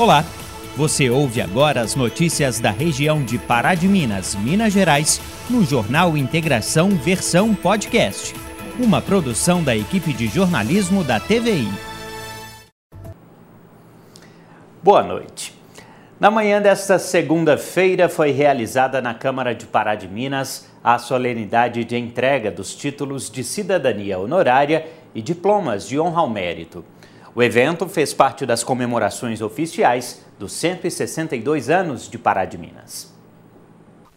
Olá, você ouve agora as notícias da região de Pará de Minas, Minas Gerais, no Jornal Integração Versão Podcast, uma produção da equipe de jornalismo da TVI. Boa noite. Na manhã desta segunda-feira foi realizada na Câmara de Pará de Minas a solenidade de entrega dos títulos de cidadania honorária e diplomas de honra ao mérito. O evento fez parte das comemorações oficiais dos 162 anos de Pará de Minas.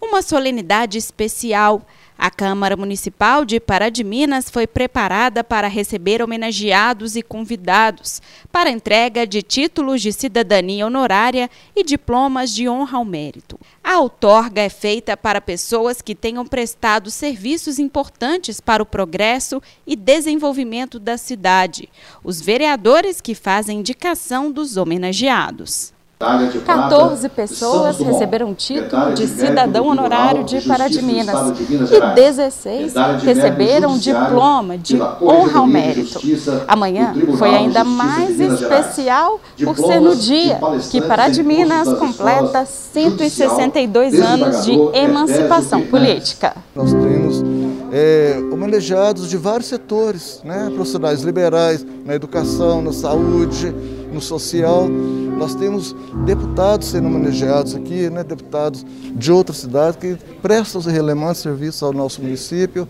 Uma solenidade especial a Câmara Municipal de Pará de Minas foi preparada para receber homenageados e convidados para entrega de títulos de cidadania honorária e diplomas de honra ao mérito. A outorga é feita para pessoas que tenham prestado serviços importantes para o progresso e desenvolvimento da cidade. Os vereadores que fazem indicação dos homenageados. 14 pessoas receberam o título de cidadão honorário de Pará de Minas e 16 receberam diploma de honra ao mérito. Amanhã foi ainda mais especial por ser no dia que Pará de Minas completa 162 anos de emancipação política. Nós temos é, homenageados de vários setores, né? profissionais liberais na educação, na saúde, no social. Nós temos deputados sendo homenageados aqui, né, deputados de outras cidades que prestam relevantes serviços ao nosso município.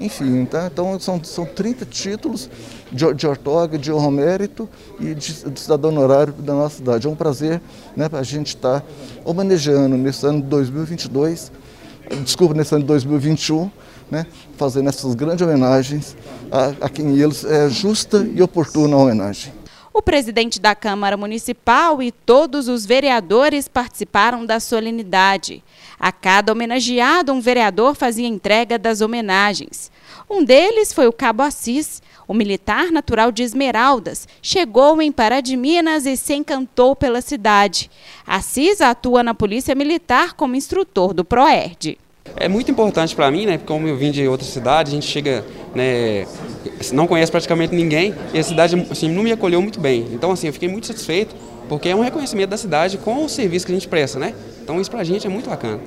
Enfim, tá? então são, são 30 títulos de, de ortoga, de honra mérito e de, de, cidadão honorário da nossa cidade. É um prazer né, para a gente estar tá homenageando nesse ano de 2022, desculpa, nesse ano de 2021, né, fazendo essas grandes homenagens a, a quem eles é justa e oportuna homenagem. O presidente da Câmara Municipal e todos os vereadores participaram da solenidade. A cada homenageado, um vereador fazia entrega das homenagens. Um deles foi o Cabo Assis, o militar natural de Esmeraldas. Chegou em Pará de Minas e se encantou pela cidade. Assis atua na Polícia Militar como instrutor do PROERD. É muito importante para mim, né? Porque como eu vim de outra cidade, a gente chega, né? Não conhece praticamente ninguém e a cidade assim, não me acolheu muito bem. Então, assim, eu fiquei muito satisfeito porque é um reconhecimento da cidade com o serviço que a gente presta, né? Então, isso para a gente é muito bacana.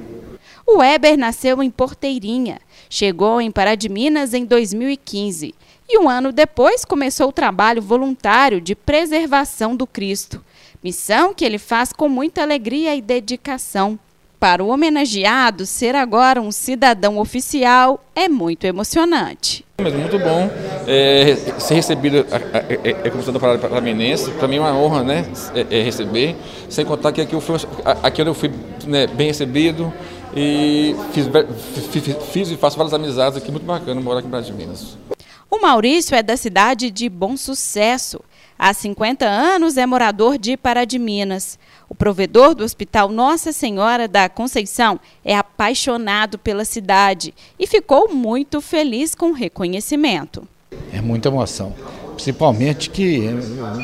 O Weber nasceu em Porteirinha, chegou em Pará de Minas em 2015 e um ano depois começou o trabalho voluntário de preservação do Cristo, missão que ele faz com muita alegria e dedicação. Para o homenageado, ser agora um cidadão oficial é muito emocionante. Mas muito bom é, ser recebido é, é, como cidadão paranaense, para mim é uma honra né, é, é, receber, sem contar que aqui eu fui, aqui eu fui né, bem recebido e fiz, fiz, fiz, e faço várias amizades aqui, muito bacana morar aqui em Brasil de Minas. O Maurício é da cidade de Bom Sucesso. Há 50 anos é morador de Pará de Minas. O provedor do Hospital Nossa Senhora da Conceição é apaixonado pela cidade e ficou muito feliz com o reconhecimento. É muita emoção, principalmente que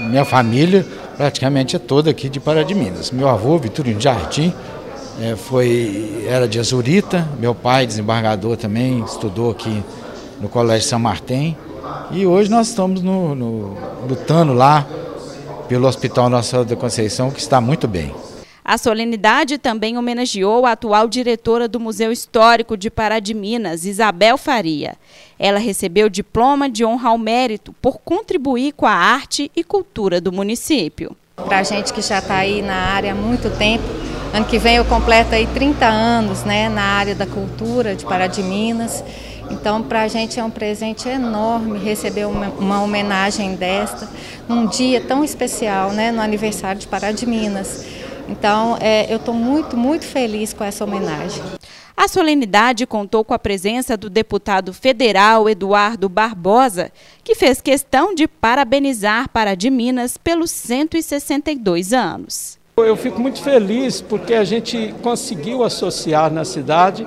minha família praticamente é toda aqui de Pará de Minas. Meu avô, Vitorino Jardim, é, foi, era de Azurita, meu pai, desembargador também, estudou aqui no Colégio São Martim. E hoje nós estamos no, no, lutando lá pelo Hospital Nossa Senhora da Conceição, que está muito bem. A solenidade também homenageou a atual diretora do Museu Histórico de Pará de Minas, Isabel Faria. Ela recebeu o diploma de honra ao mérito por contribuir com a arte e cultura do município. Para a gente que já está aí na área há muito tempo, ano que vem eu completo aí 30 anos né, na área da cultura de Pará de Minas. Então, para a gente é um presente enorme receber uma, uma, homenagem desta, num dia tão especial, né, no aniversário de Pará de Minas. Então, é, eu estou muito, muito feliz com essa homenagem. A solenidade contou com a presença do deputado federal Eduardo Barbosa, que fez questão de parabenizar Pará de Minas pelos 162 anos. Eu fico muito feliz porque a gente conseguiu associar na cidade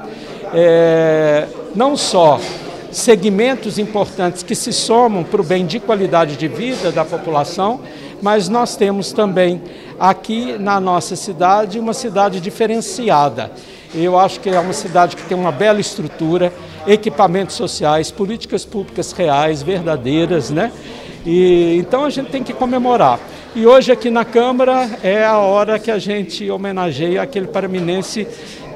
é, não só segmentos importantes que se somam para o bem de qualidade de vida da população, mas nós temos também aqui na nossa cidade uma cidade diferenciada. Eu acho que é uma cidade que tem uma bela estrutura, equipamentos sociais, políticas públicas reais, verdadeiras, né? E, então a gente tem que comemorar. E hoje aqui na Câmara é a hora que a gente homenageia aquele paraminense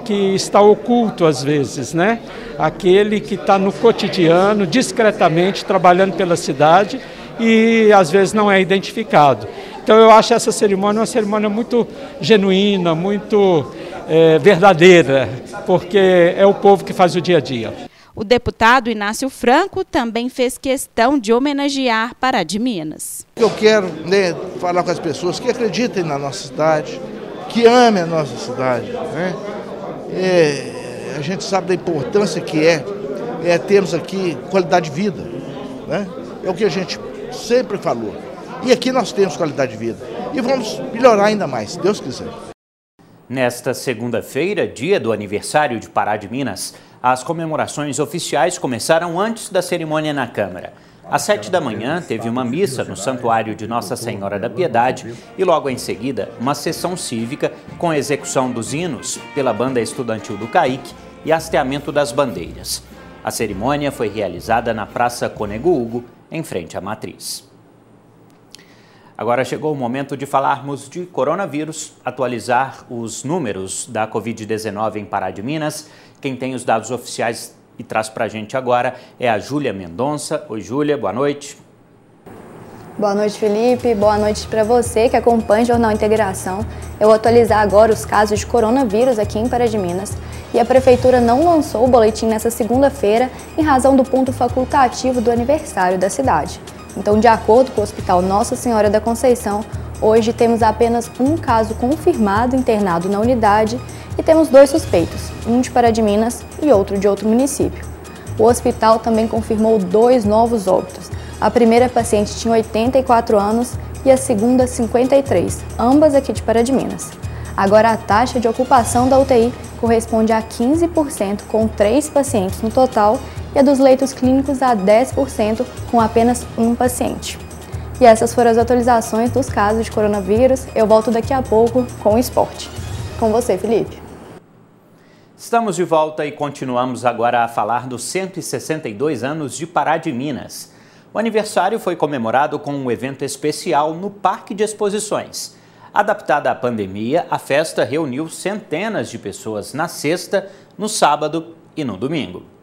que está oculto às vezes, né? Aquele que está no cotidiano, discretamente, trabalhando pela cidade e às vezes não é identificado. Então eu acho essa cerimônia uma cerimônia muito genuína, muito é, verdadeira, porque é o povo que faz o dia a dia. O deputado Inácio Franco também fez questão de homenagear Pará de Minas. Eu quero né, falar com as pessoas que acreditem na nossa cidade, que amem a nossa cidade. Né? É, a gente sabe da importância que é, é termos aqui qualidade de vida. Né? É o que a gente sempre falou. E aqui nós temos qualidade de vida. E vamos melhorar ainda mais, se Deus quiser. Nesta segunda-feira, dia do aniversário de Pará de Minas, as comemorações oficiais começaram antes da cerimônia na Câmara. Às sete da manhã, teve uma missa no Santuário de Nossa Senhora da Piedade e, logo em seguida, uma sessão cívica com execução dos hinos pela Banda Estudantil do CAIC e hasteamento das bandeiras. A cerimônia foi realizada na Praça Conego Hugo, em frente à Matriz. Agora chegou o momento de falarmos de coronavírus, atualizar os números da Covid-19 em Pará de Minas. Quem tem os dados oficiais e traz para a gente agora é a Júlia Mendonça. Oi, Júlia, boa noite. Boa noite, Felipe. Boa noite para você que acompanha o Jornal Integração. Eu vou atualizar agora os casos de coronavírus aqui em Pará de Minas. E a Prefeitura não lançou o boletim nessa segunda-feira em razão do ponto facultativo do aniversário da cidade. Então, de acordo com o Hospital Nossa Senhora da Conceição, hoje temos apenas um caso confirmado internado na unidade e temos dois suspeitos, um de Pará de Minas e outro de outro município. O hospital também confirmou dois novos óbitos. A primeira paciente tinha 84 anos e a segunda 53, ambas aqui de Pará de Minas. Agora a taxa de ocupação da UTI corresponde a 15% com três pacientes no total e a dos leitos clínicos a 10% com apenas um paciente. E essas foram as atualizações dos casos de coronavírus. Eu volto daqui a pouco com o esporte. Com você, Felipe. Estamos de volta e continuamos agora a falar dos 162 anos de Pará de Minas. O aniversário foi comemorado com um evento especial no Parque de Exposições. Adaptada à pandemia, a festa reuniu centenas de pessoas na sexta, no sábado e no domingo.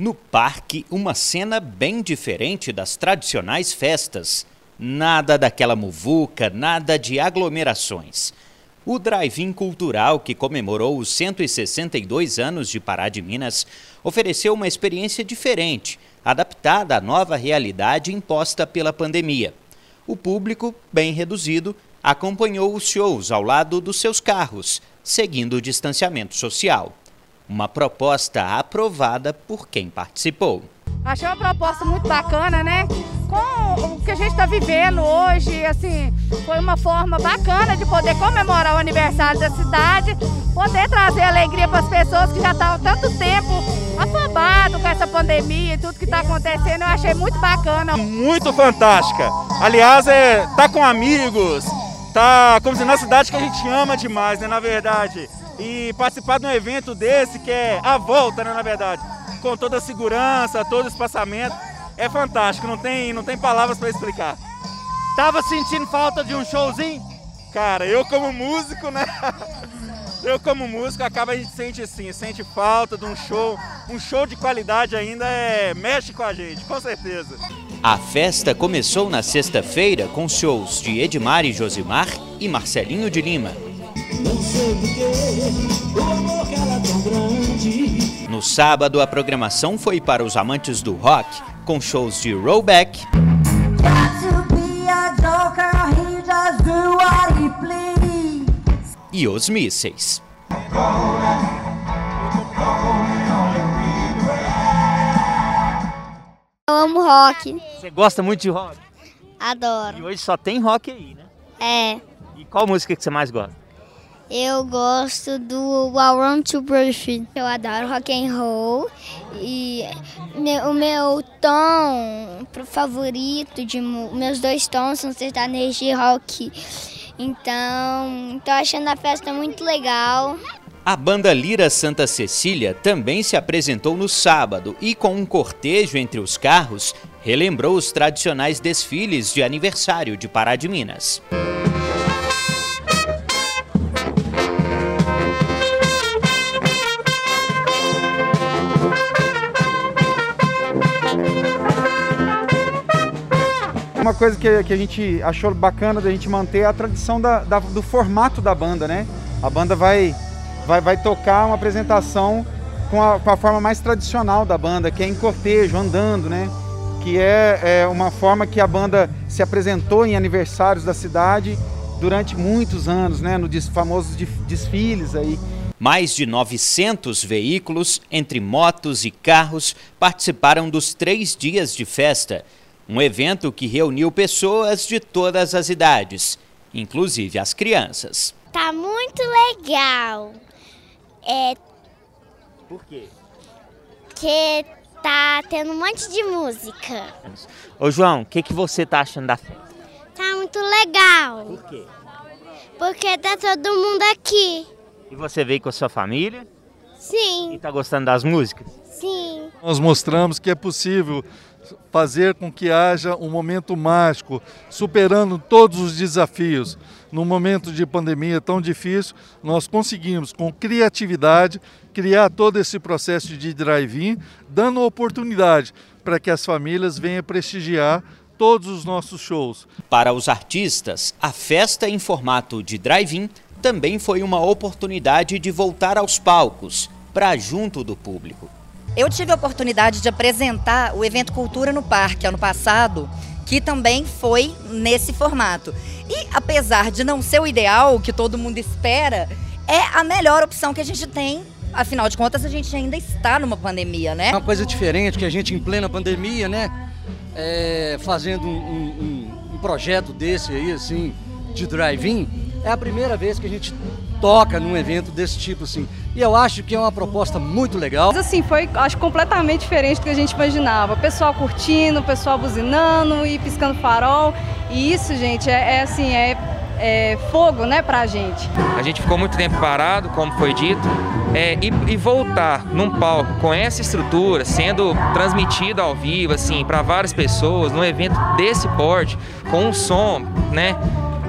No parque, uma cena bem diferente das tradicionais festas. Nada daquela muvuca, nada de aglomerações. O Drive-In Cultural, que comemorou os 162 anos de Pará de Minas, ofereceu uma experiência diferente, adaptada à nova realidade imposta pela pandemia. O público, bem reduzido, acompanhou os shows ao lado dos seus carros, seguindo o distanciamento social. Uma proposta aprovada por quem participou. Achei uma proposta muito bacana, né? Com o que a gente está vivendo hoje, assim, foi uma forma bacana de poder comemorar o aniversário da cidade, poder trazer alegria para as pessoas que já estavam tanto tempo afobados com essa pandemia e tudo que está acontecendo. Eu achei muito bacana. Muito fantástica. Aliás, é tá com amigos, tá como se na cidade que a gente ama demais, né? Na verdade. E participar de um evento desse que é a volta, né? Na verdade com toda a segurança, todo o espaçamento. É fantástico, não tem, não tem palavras para explicar. Tava sentindo falta de um showzinho? Cara, eu como músico, né? Eu como músico, acaba a gente sente assim, sente falta de um show, um show de qualidade ainda é mexe com a gente, com certeza. A festa começou na sexta-feira com shows de Edmar e Josimar e Marcelinho de Lima. No sábado, a programação foi para os amantes do rock, com shows de Rollback. E os mísseis. Eu amo rock. Você gosta muito de rock? Adoro. E hoje só tem rock aí, né? É. E qual música que você mais gosta? Eu gosto do I Want to Breathe. Eu adoro rock and roll e meu, o meu tom favorito de meus dois tons são sertanejo e rock. Então, tô achando a festa muito legal. A banda Lira Santa Cecília também se apresentou no sábado e com um cortejo entre os carros relembrou os tradicionais desfiles de aniversário de Pará de Minas. Coisa que, que, a gente achou bacana da gente manter é a tradição da, da, do formato da banda, né? A banda vai, vai, vai tocar uma apresentação com a, com a forma mais tradicional da banda, que é em cortejo, andando, né? Que é, é uma forma que a banda se apresentou em aniversários da cidade durante muitos anos, né? No famosos desfiles aí. Mais de 900 veículos, entre motos e carros, participaram dos três dias de festa um evento que reuniu pessoas de todas as idades, inclusive as crianças. Tá muito legal. É... Por quê? Porque tá tendo um monte de música. Ô João, o que, que você tá achando da festa? Tá muito legal. Por quê? Porque tá todo mundo aqui. E você veio com a sua família? Sim. E tá gostando das músicas? Sim. Nós mostramos que é possível fazer com que haja um momento mágico, superando todos os desafios. Num momento de pandemia tão difícil, nós conseguimos, com criatividade, criar todo esse processo de drive-in, dando oportunidade para que as famílias venham prestigiar todos os nossos shows. Para os artistas, a festa em formato de drive-in também foi uma oportunidade de voltar aos palcos, para junto do público. Eu tive a oportunidade de apresentar o evento Cultura no Parque ano passado, que também foi nesse formato. E apesar de não ser o ideal que todo mundo espera, é a melhor opção que a gente tem. Afinal de contas, a gente ainda está numa pandemia, né? Uma coisa diferente que a gente em plena pandemia, né? É, fazendo um, um, um projeto desse aí, assim, de drive-in, é a primeira vez que a gente toca num evento desse tipo, assim. E eu acho que é uma proposta muito legal. Mas assim, foi acho completamente diferente do que a gente imaginava. O pessoal curtindo, o pessoal buzinando e piscando farol. E isso, gente, é, é assim, é, é, fogo, né, pra gente. A gente ficou muito tempo parado, como foi dito, é, e, e, voltar num palco com essa estrutura, sendo transmitido ao vivo, assim, para várias pessoas, num evento desse porte, com um som, né,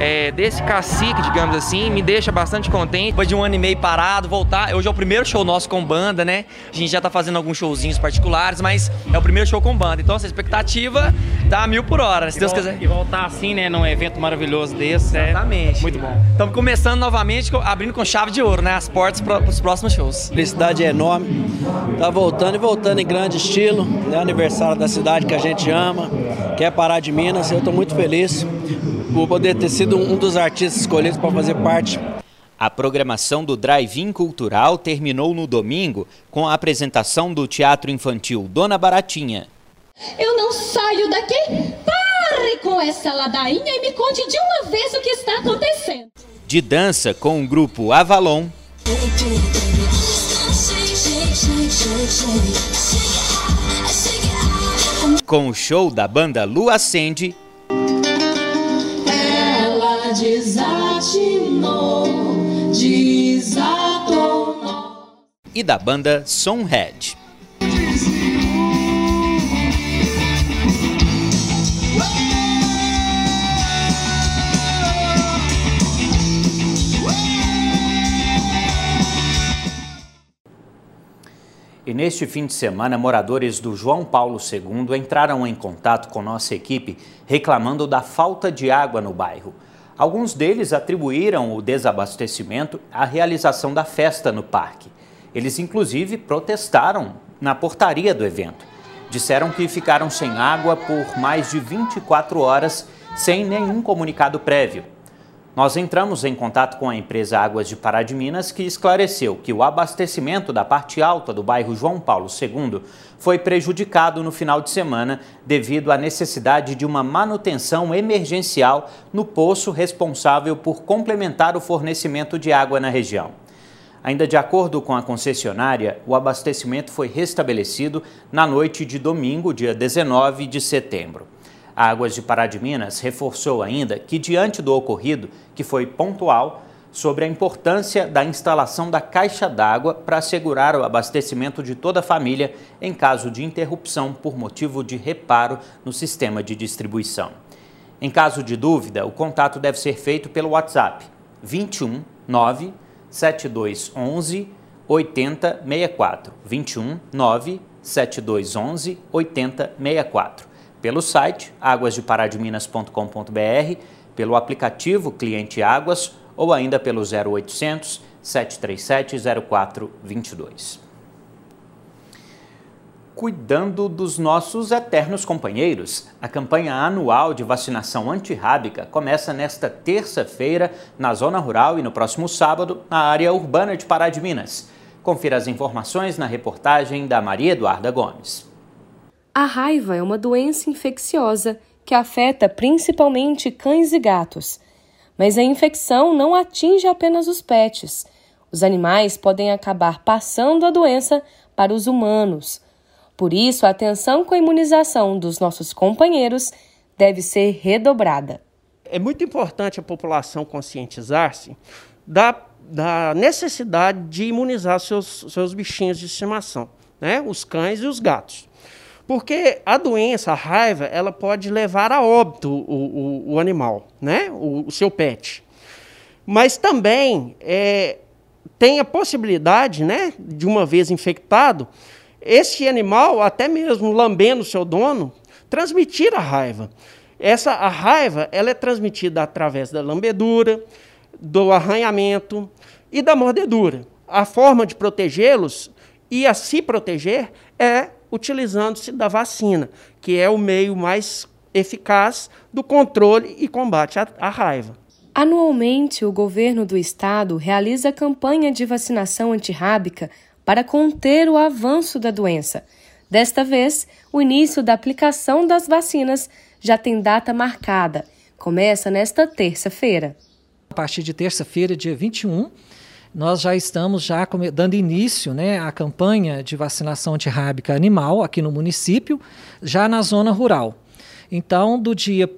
é, desse cacique, digamos assim, me deixa bastante contente. Depois de um ano e meio parado, voltar. Hoje é o primeiro show nosso com banda, né? A gente já tá fazendo alguns showzinhos particulares, mas é o primeiro show com banda. Então, essa expectativa tá a mil por hora, se e Deus quiser. E voltar assim, né, num evento maravilhoso desse. É Exatamente. É muito bom. Estamos começando novamente, abrindo com chave de ouro, né? As portas para os próximos shows. A felicidade é enorme. Tá voltando e voltando em grande estilo. É aniversário da cidade que a gente ama, que é Pará de Minas. Eu estou muito feliz por poder ter sido um dos artistas escolhidos para fazer parte. A programação do Drive-In Cultural terminou no domingo com a apresentação do teatro infantil Dona Baratinha. Eu não saio daqui! Pare com essa ladainha e me conte de uma vez o que está acontecendo. De dança com o grupo Avalon. Com o show da banda Lua Acende desatinou, desatou. E da banda Sonhead. E neste fim de semana, moradores do João Paulo II entraram em contato com nossa equipe reclamando da falta de água no bairro. Alguns deles atribuíram o desabastecimento à realização da festa no parque. Eles, inclusive, protestaram na portaria do evento. Disseram que ficaram sem água por mais de 24 horas sem nenhum comunicado prévio. Nós entramos em contato com a empresa Águas de Pará de Minas, que esclareceu que o abastecimento da parte alta do bairro João Paulo II foi prejudicado no final de semana devido à necessidade de uma manutenção emergencial no poço responsável por complementar o fornecimento de água na região. Ainda de acordo com a concessionária, o abastecimento foi restabelecido na noite de domingo, dia 19 de setembro. A Águas de Pará de Minas reforçou ainda que, diante do ocorrido, que foi pontual, sobre a importância da instalação da caixa d'água para assegurar o abastecimento de toda a família em caso de interrupção por motivo de reparo no sistema de distribuição. Em caso de dúvida, o contato deve ser feito pelo WhatsApp 21 9 7211 8064 21 9 7211 8064 pelo site águasdeparadiminas.com.br, pelo aplicativo Cliente Águas ou ainda pelo 0800 737 0422. Cuidando dos nossos eternos companheiros, a campanha anual de vacinação antirrábica começa nesta terça-feira na zona rural e no próximo sábado na área urbana de Pará de Minas. Confira as informações na reportagem da Maria Eduarda Gomes. A raiva é uma doença infecciosa que afeta principalmente cães e gatos. Mas a infecção não atinge apenas os pets. Os animais podem acabar passando a doença para os humanos. Por isso, a atenção com a imunização dos nossos companheiros deve ser redobrada. É muito importante a população conscientizar-se da, da necessidade de imunizar seus, seus bichinhos de estimação, né? os cães e os gatos. Porque a doença, a raiva, ela pode levar a óbito o, o, o animal, né? o, o, seu pet. Mas também é, tem a possibilidade, né, de uma vez infectado, esse animal, até mesmo lambendo seu dono, transmitir a raiva. Essa a raiva ela é transmitida através da lambedura, do arranhamento e da mordedura. A forma de protegê-los e a se proteger é utilizando-se da vacina, que é o meio mais eficaz do controle e combate à, à raiva. Anualmente, o governo do estado realiza a campanha de vacinação antirrábica para conter o avanço da doença. Desta vez, o início da aplicação das vacinas já tem data marcada. Começa nesta terça-feira. A partir de terça-feira, dia 21, nós já estamos já dando início né, à campanha de vacinação antirrábica animal aqui no município, já na zona rural. Então, do dia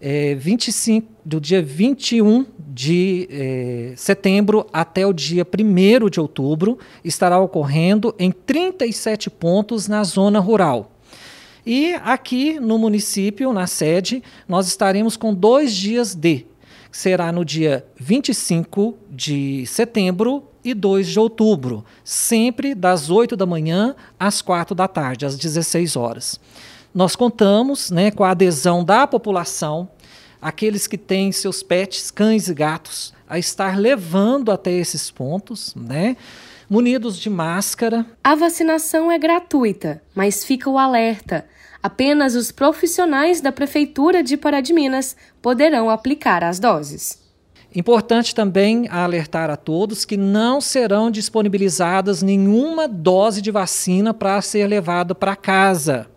é, 25, do dia 21 de é, setembro até o dia 1 de outubro, estará ocorrendo em 37 pontos na zona rural. E aqui no município, na sede, nós estaremos com dois dias de será no dia 25 de setembro e 2 de outubro, sempre das 8 da manhã às 4 da tarde, às 16 horas. Nós contamos né, com a adesão da população, aqueles que têm seus pets, cães e gatos, a estar levando até esses pontos, né? Munidos de máscara. A vacinação é gratuita, mas fica o alerta apenas os profissionais da Prefeitura de Pará de Minas poderão aplicar as doses. Importante também alertar a todos que não serão disponibilizadas nenhuma dose de vacina para ser levada para casa.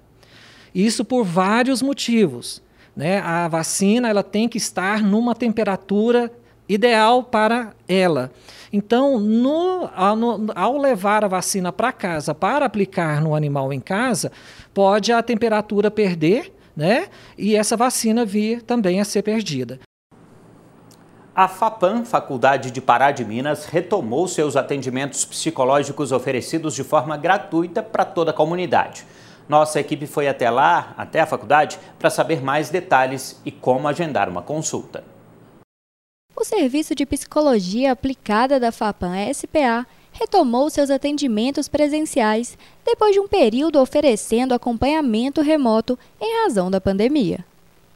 Isso por vários motivos. Né? A vacina ela tem que estar numa temperatura ideal para ela. Então, no, ao, no, ao levar a vacina para casa para aplicar no animal em casa, pode a temperatura perder, né? E essa vacina vir também a ser perdida. A FAPAM, Faculdade de Pará de Minas, retomou seus atendimentos psicológicos oferecidos de forma gratuita para toda a comunidade. Nossa equipe foi até lá, até a faculdade, para saber mais detalhes e como agendar uma consulta. O Serviço de Psicologia Aplicada da FAPAM SPA retomou seus atendimentos presenciais depois de um período oferecendo acompanhamento remoto em razão da pandemia.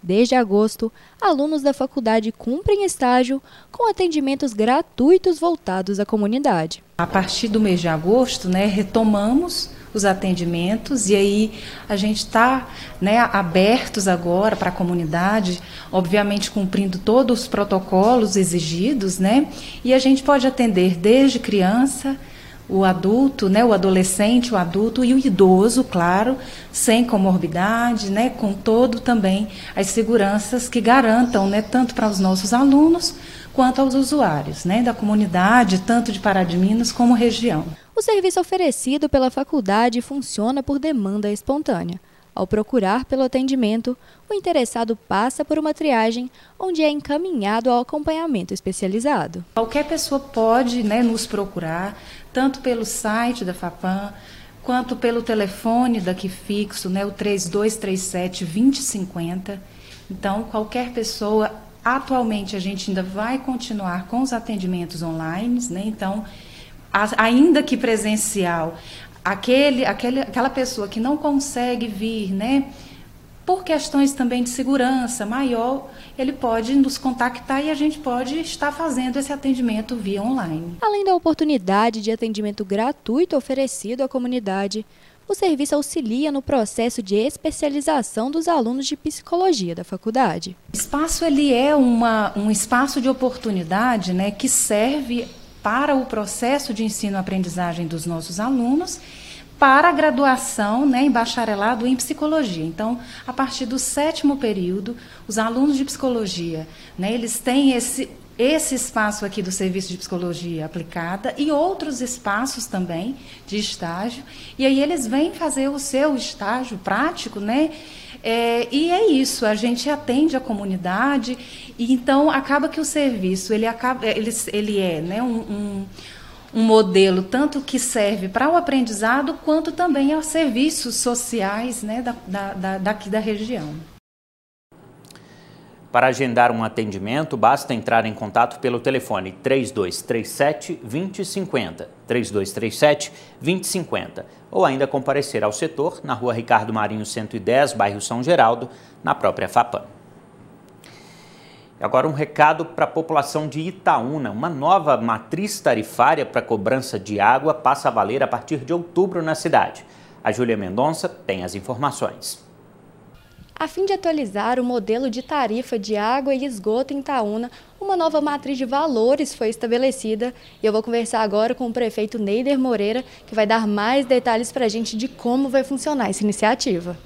Desde agosto, alunos da faculdade cumprem estágio com atendimentos gratuitos voltados à comunidade. A partir do mês de agosto, né, retomamos os atendimentos e aí a gente está né, abertos agora para a comunidade, obviamente cumprindo todos os protocolos exigidos, né? E a gente pode atender desde criança, o adulto, né, o adolescente, o adulto e o idoso, claro, sem comorbidade, né, com todo também as seguranças que garantam, né, tanto para os nossos alunos quanto aos usuários, né, da comunidade, tanto de Pará de Minas como região. O serviço oferecido pela faculdade funciona por demanda espontânea. Ao procurar pelo atendimento, o interessado passa por uma triagem, onde é encaminhado ao acompanhamento especializado. Qualquer pessoa pode né, nos procurar, tanto pelo site da FAPAM, quanto pelo telefone daqui fixo, né, o 3237 2050. Então, qualquer pessoa, atualmente a gente ainda vai continuar com os atendimentos online, né? Então, ainda que presencial, aquele, aquele, aquela pessoa que não consegue vir, né? Por questões também de segurança maior, ele pode nos contactar e a gente pode estar fazendo esse atendimento via online. Além da oportunidade de atendimento gratuito oferecido à comunidade, o serviço auxilia no processo de especialização dos alunos de psicologia da faculdade. O espaço ele é uma, um espaço de oportunidade né, que serve para o processo de ensino-aprendizagem dos nossos alunos para a graduação né, em bacharelado em psicologia. Então, a partir do sétimo período, os alunos de psicologia, né, eles têm esse, esse espaço aqui do serviço de psicologia aplicada e outros espaços também de estágio. E aí eles vêm fazer o seu estágio prático, né? É, e é isso, a gente atende a comunidade e então acaba que o serviço ele acaba, ele, ele é né, um, um um modelo tanto que serve para o aprendizado quanto também aos serviços sociais né, da, da, daqui da região. Para agendar um atendimento, basta entrar em contato pelo telefone 3237 2050, 3237 2050, ou ainda comparecer ao setor na rua Ricardo Marinho 110, bairro São Geraldo, na própria FAPAM. Agora um recado para a população de Itaúna. Uma nova matriz tarifária para cobrança de água passa a valer a partir de outubro na cidade. A Júlia Mendonça tem as informações. A fim de atualizar o modelo de tarifa de água e esgoto em Itaúna, uma nova matriz de valores foi estabelecida e eu vou conversar agora com o prefeito Neider Moreira, que vai dar mais detalhes para a gente de como vai funcionar essa iniciativa.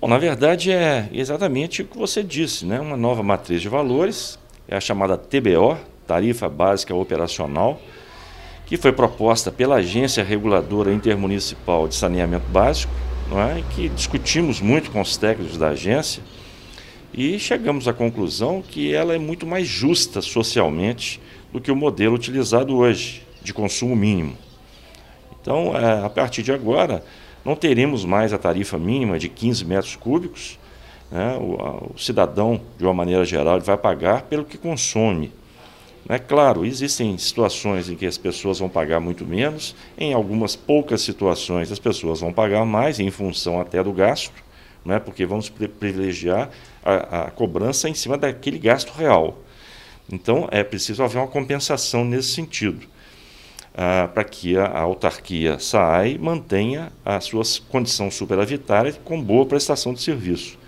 Bom, na verdade é exatamente o que você disse, né? Uma nova matriz de valores, é a chamada TBO, Tarifa Básica Operacional, que foi proposta pela Agência Reguladora Intermunicipal de Saneamento Básico, não é? que discutimos muito com os técnicos da agência e chegamos à conclusão que ela é muito mais justa socialmente do que o modelo utilizado hoje, de consumo mínimo. Então, é, a partir de agora, não teremos mais a tarifa mínima de 15 metros cúbicos. Né? O, cidadão, de uma maneira geral, vai pagar pelo que consome. É claro, existem situações em que as pessoas vão pagar muito menos, em algumas poucas situações as pessoas vão pagar mais, em função até do gasto, né? porque vamos privilegiar a, a cobrança em cima daquele gasto real. Então, é preciso haver uma compensação nesse sentido ah, para que a, a autarquia SAAI mantenha a sua condição superavitária com boa prestação de serviço.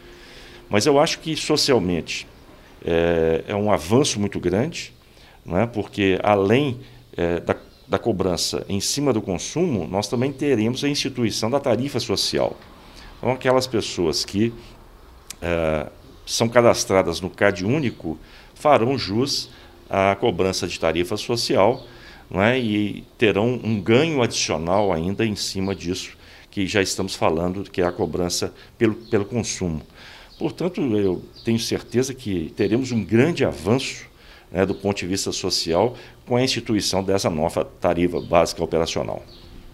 Mas eu acho que socialmente é, é um avanço muito grande, é? porque além é, da, da cobrança em cima do consumo, nós também teremos a instituição da tarifa social. Então, aquelas pessoas que é, são cadastradas no CAD único farão jus à cobrança de tarifa social é? e terão um ganho adicional ainda em cima disso que já estamos falando, que é a cobrança pelo, pelo consumo. Portanto, eu tenho certeza que teremos um grande avanço né, do ponto de vista social com a instituição dessa nova tarifa básica operacional.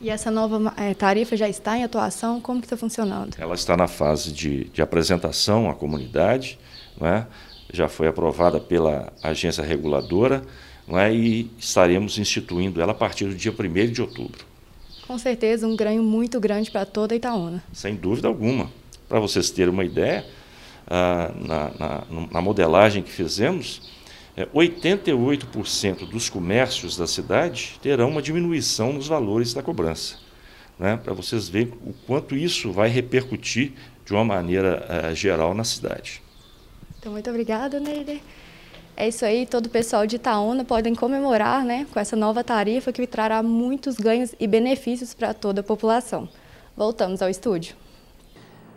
E essa nova é, tarifa já está em atuação? Como que está funcionando? Ela está na fase de, de apresentação à comunidade, é? já foi aprovada pela agência reguladora, é? e estaremos instituindo ela a partir do dia 1 de outubro. Com certeza, um ganho muito grande para toda Itaúna. Sem dúvida alguma. Para vocês terem uma ideia, ah, na, na, na, modelagem que fizemos, 88% dos comércios da cidade terão uma diminuição nos valores da cobrança. Né? Para vocês verem o quanto isso vai repercutir de uma maneira ah, geral na cidade. Então, muito obrigada, Neider. É isso aí, todo o pessoal de Itaúna podem comemorar né, com essa nova tarifa que trará muitos ganhos e benefícios para toda a população. Voltamos ao estúdio.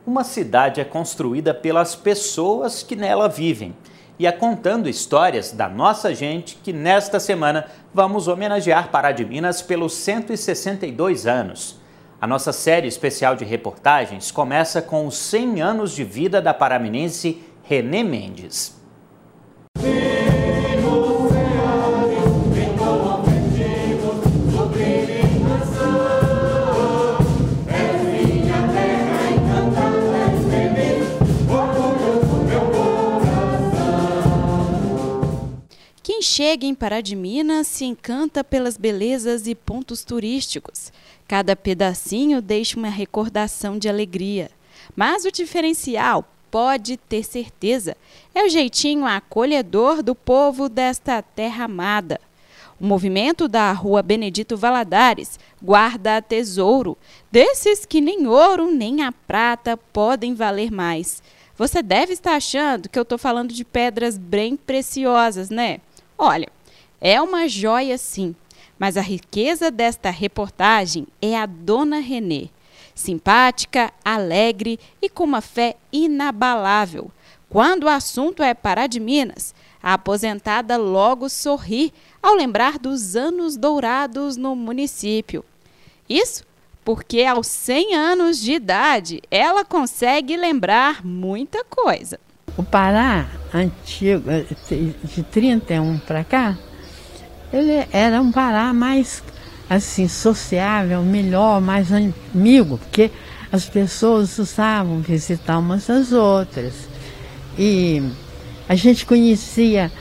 Uma cidade é construída pelas pessoas que nela vivem. E é contando histórias da nossa gente que nesta semana vamos homenagear Pará de Minas pelos 162 anos. A nossa série especial de reportagens começa com os 100 anos de vida da paraminense Renê Mendes. Quem chega em Pará de Minas se encanta pelas belezas e pontos turísticos. Cada pedacinho deixa uma recordação de alegria. Mas o diferencial, pode ter certeza, é o jeitinho acolhedor do povo desta terra amada. O movimento da Rua Benedito Valadares guarda tesouro, desses que nem ouro nem a prata podem valer mais. Você deve estar achando que eu estou falando de pedras bem preciosas, né? Olha, é uma joia sim, mas a riqueza desta reportagem é a Dona Renê. Simpática, alegre e com uma fé inabalável. Quando o assunto é Pará de Minas, a aposentada logo sorri ao lembrar dos anos dourados no município. Isso porque aos 100 anos de idade ela consegue lembrar muita coisa. O Pará antigo, de 31 para cá, ele era um Pará mais assim sociável, melhor, mais amigo, porque as pessoas usavam visitar umas às outras. E a gente conhecia,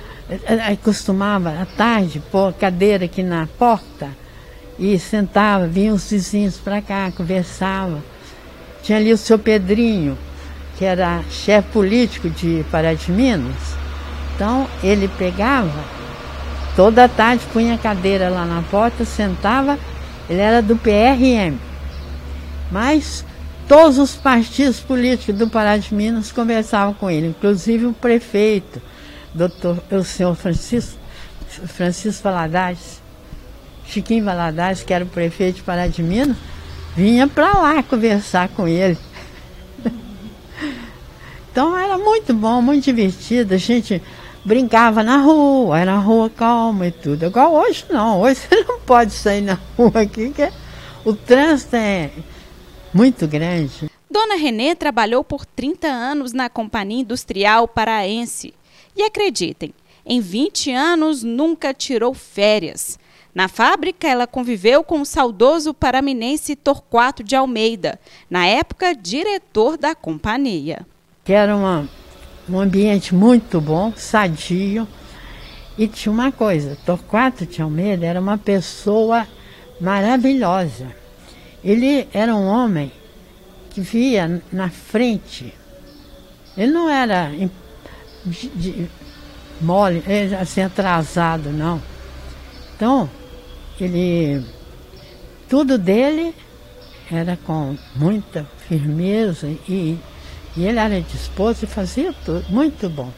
costumava à tarde pôr cadeira aqui na porta e sentava, vinham os vizinhos para cá, conversava. Tinha ali o seu Pedrinho, que era chefe político de Pará de Minas. Então ele pegava, toda tarde punha a cadeira lá na porta, sentava, ele era do PRM. Mas todos os partidos políticos do Pará de Minas conversavam com ele, inclusive o prefeito, doutor, o senhor Francisco, Francisco Valadares, Chiquinho Valadares, que era o prefeito de Pará de Minas, vinha para lá conversar com ele. Então era muito bom, muito divertido. A gente brincava na rua, era rua calma e tudo. Igual hoje não, hoje você não pode sair na rua aqui, que o trânsito é muito grande. Dona Renê trabalhou por 30 anos na Companhia Industrial Paraense. E acreditem, em 20 anos nunca tirou férias. Na fábrica, ela conviveu com o saudoso paraminense Torquato de Almeida, na época diretor da companhia que era uma, um ambiente muito bom, sadio. E tinha uma coisa, Torquato de Almeida era uma pessoa maravilhosa. Ele era um homem que via na frente. Ele não era de, de, mole, assim, atrasado, não. Então, ele. Tudo dele era com muita firmeza e e ele era disposto e fazia tudo, muito bom.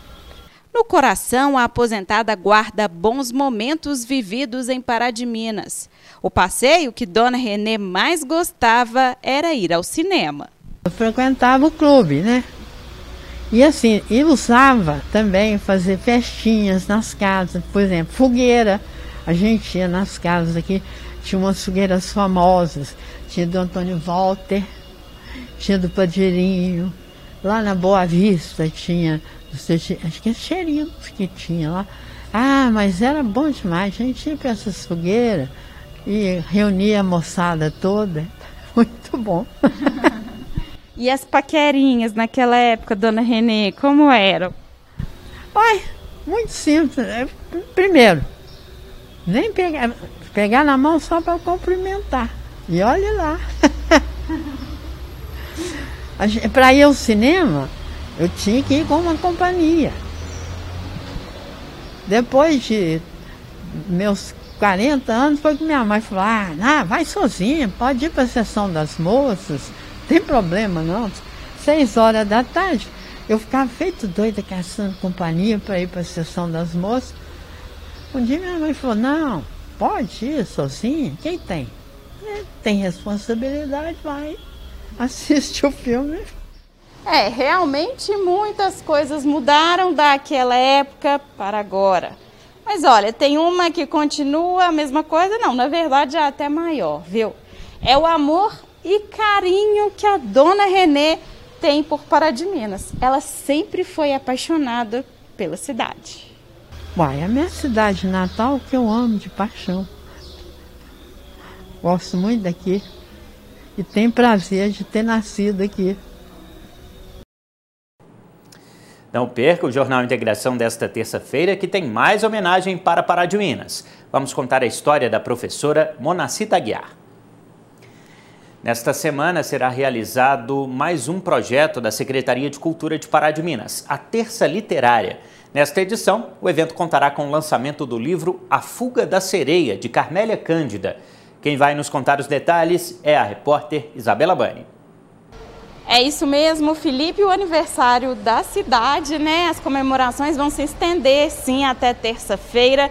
No coração, a aposentada guarda bons momentos vividos em Pará de Minas. O passeio que Dona Renê mais gostava era ir ao cinema. Eu frequentava o clube, né? E assim, e usava também fazer festinhas nas casas, por exemplo, fogueira. A gente ia nas casas aqui, tinha umas fogueiras famosas, tinha do Antônio Walter, tinha do Padeirinho, Lá na Boa Vista tinha, acho que é cheirinho que tinha lá. Ah, mas era bom demais. A gente ia para essas fogueiras e reunia a moçada toda. Muito bom. e as paquerinhas naquela época, dona Renê, como eram? Ai, muito simples. É, primeiro, nem pegar, pegar na mão só para cumprimentar. E olhe lá. Para ir ao cinema, eu tinha que ir com uma companhia. Depois de meus 40 anos, foi que minha mãe falou, ah, vai sozinha, pode ir para a sessão das moças, tem problema não. Seis horas da tarde, eu ficava feito doida caçando companhia para ir para a sessão das moças. Um dia minha mãe falou, não, pode ir sozinha, quem tem? É, tem responsabilidade, vai assiste o filme. É, realmente muitas coisas mudaram daquela época para agora. Mas olha, tem uma que continua a mesma coisa, não, na verdade é até maior, viu? É o amor e carinho que a dona Renê tem por Pará de Minas. Ela sempre foi apaixonada pela cidade. Uai, é a minha cidade natal que eu amo de paixão. Gosto muito daqui e tenho prazer de ter nascido aqui. Não perca o Jornal Integração desta terça-feira, que tem mais homenagem para Pará de Minas. Vamos contar a história da professora Monacita Guiar. Nesta semana será realizado mais um projeto da Secretaria de Cultura de Pará de Minas, a Terça Literária. Nesta edição, o evento contará com o lançamento do livro A Fuga da Sereia, de Carmélia Cândida. Quem vai nos contar os detalhes é a repórter Isabela Bani. É isso mesmo, Felipe, o aniversário da cidade, né? As comemorações vão se estender, sim, até terça-feira,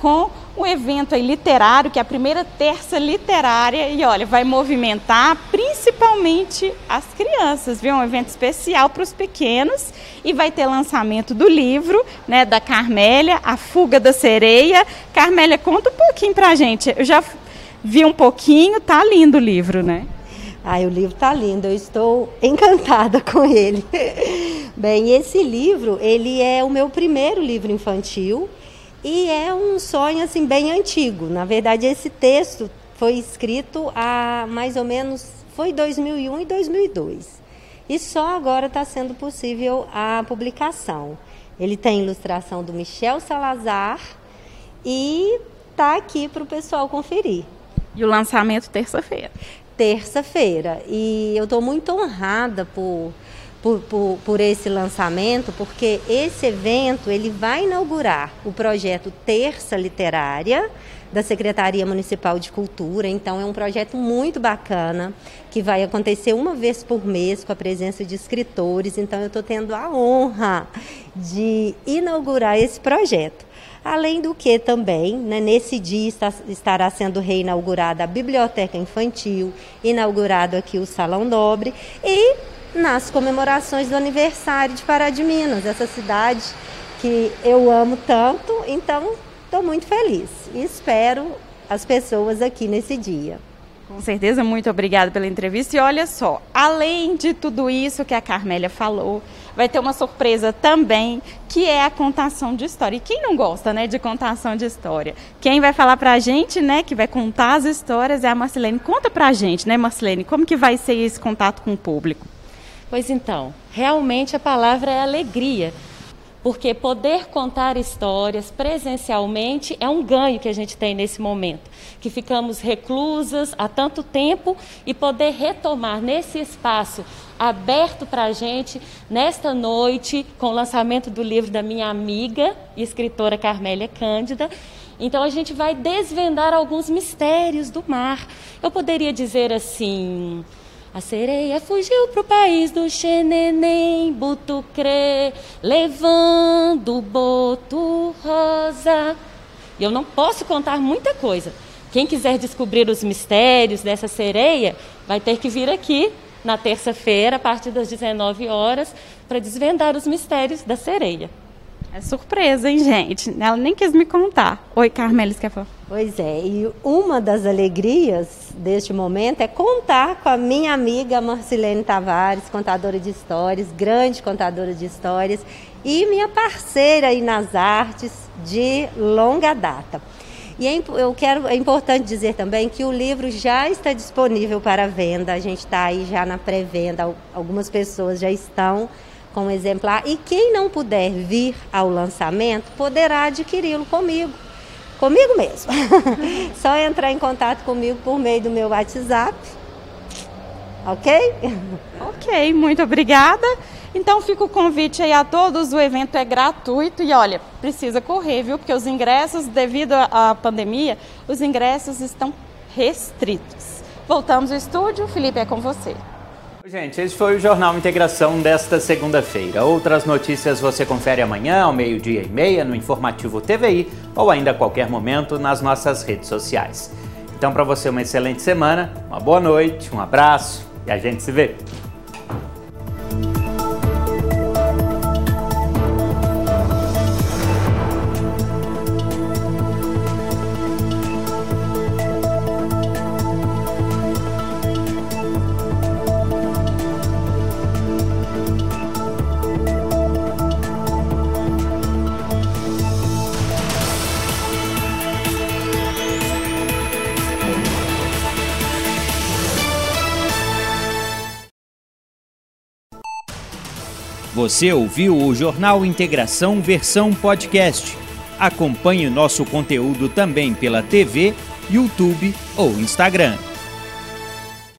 com o evento literário, que é a primeira terça literária, e olha, vai movimentar principalmente as crianças, viu? Um evento especial para os pequenos e vai ter lançamento do livro, né, da Carmélia, A Fuga da Sereia. Carmélia, conta um pouquinho pra gente. Eu já vi um pouquinho, tá lindo o livro, né? Ai, o livro tá lindo, eu estou encantada com ele. Bem, esse livro, ele é o meu primeiro livro infantil e é um sonho assim bem antigo. Na verdade, esse texto foi escrito há mais ou menos foi 2001 e 2002. E só agora está sendo possível a publicação. Ele tem ilustração do Michel Salazar e tá aqui para o pessoal conferir. E o lançamento terça-feira terça-feira. E eu estou muito honrada por, por, por, por, esse lançamento, porque esse evento ele vai inaugurar o projeto Terça Literária da Secretaria Municipal de Cultura. Então é um projeto muito bacana que vai acontecer uma vez por mês com a presença de escritores. Então eu estou tendo a honra de inaugurar esse projeto. Além do que também, né, nesse dia está, estará sendo reinaugurada a Biblioteca Infantil, inaugurado aqui o Salão Nobre e nas comemorações do aniversário de Pará de Minas, essa cidade que eu amo tanto, então estou muito feliz e espero as pessoas aqui nesse dia. Com certeza, muito obrigada pela entrevista. E olha só, além de tudo isso que a Carmélia falou, vai ter uma surpresa também, que é a contação de história. E quem não gosta, né, de contação de história? Quem vai falar pra gente, né, que vai contar as histórias é a Marcelene. Conta pra gente, né, Marcelene, como que vai ser esse contato com o público? Pois então, realmente a palavra é alegria porque poder contar histórias presencialmente é um ganho que a gente tem nesse momento, que ficamos reclusas há tanto tempo e poder retomar nesse espaço aberto para a gente nesta noite com o lançamento do livro da minha amiga e escritora Carmélia Cândida. Então a gente vai desvendar alguns mistérios do mar. Eu poderia dizer assim, a sereia fugiu pro país do Xenenem, Butucrê, levando o boto rosa. E eu não posso contar muita coisa. Quem quiser descobrir os mistérios dessa sereia, vai ter que vir aqui na terça-feira, a partir das 19 horas, para desvendar os mistérios da sereia. É surpresa, hein, gente? Ela nem quis me contar. Oi, Carmelis, quer falar? Pois é, e uma das alegrias deste momento é contar com a minha amiga Marcilene Tavares, contadora de histórias, grande contadora de histórias, e minha parceira aí nas artes de longa data. E é, eu quero, é importante dizer também que o livro já está disponível para venda, a gente está aí já na pré-venda, algumas pessoas já estão com um exemplar, e quem não puder vir ao lançamento poderá adquiri-lo comigo comigo mesmo. Só entrar em contato comigo por meio do meu WhatsApp. Ok? Ok, muito obrigada. Então fica o convite aí a todos, o evento é gratuito e olha, precisa correr, viu? Porque os ingressos, devido à pandemia, os ingressos estão restritos. Voltamos ao estúdio, Felipe, é com você. Gente, esse foi o Jornal Integração desta segunda-feira. Outras notícias você confere amanhã, ao meio-dia e meia, no Informativo TVI ou ainda a qualquer momento nas nossas redes sociais. Então, para você, uma excelente semana, uma boa noite, um abraço e a gente se vê. Você ouviu o Jornal Integração versão podcast. Acompanhe nosso conteúdo também pela TV, YouTube ou Instagram.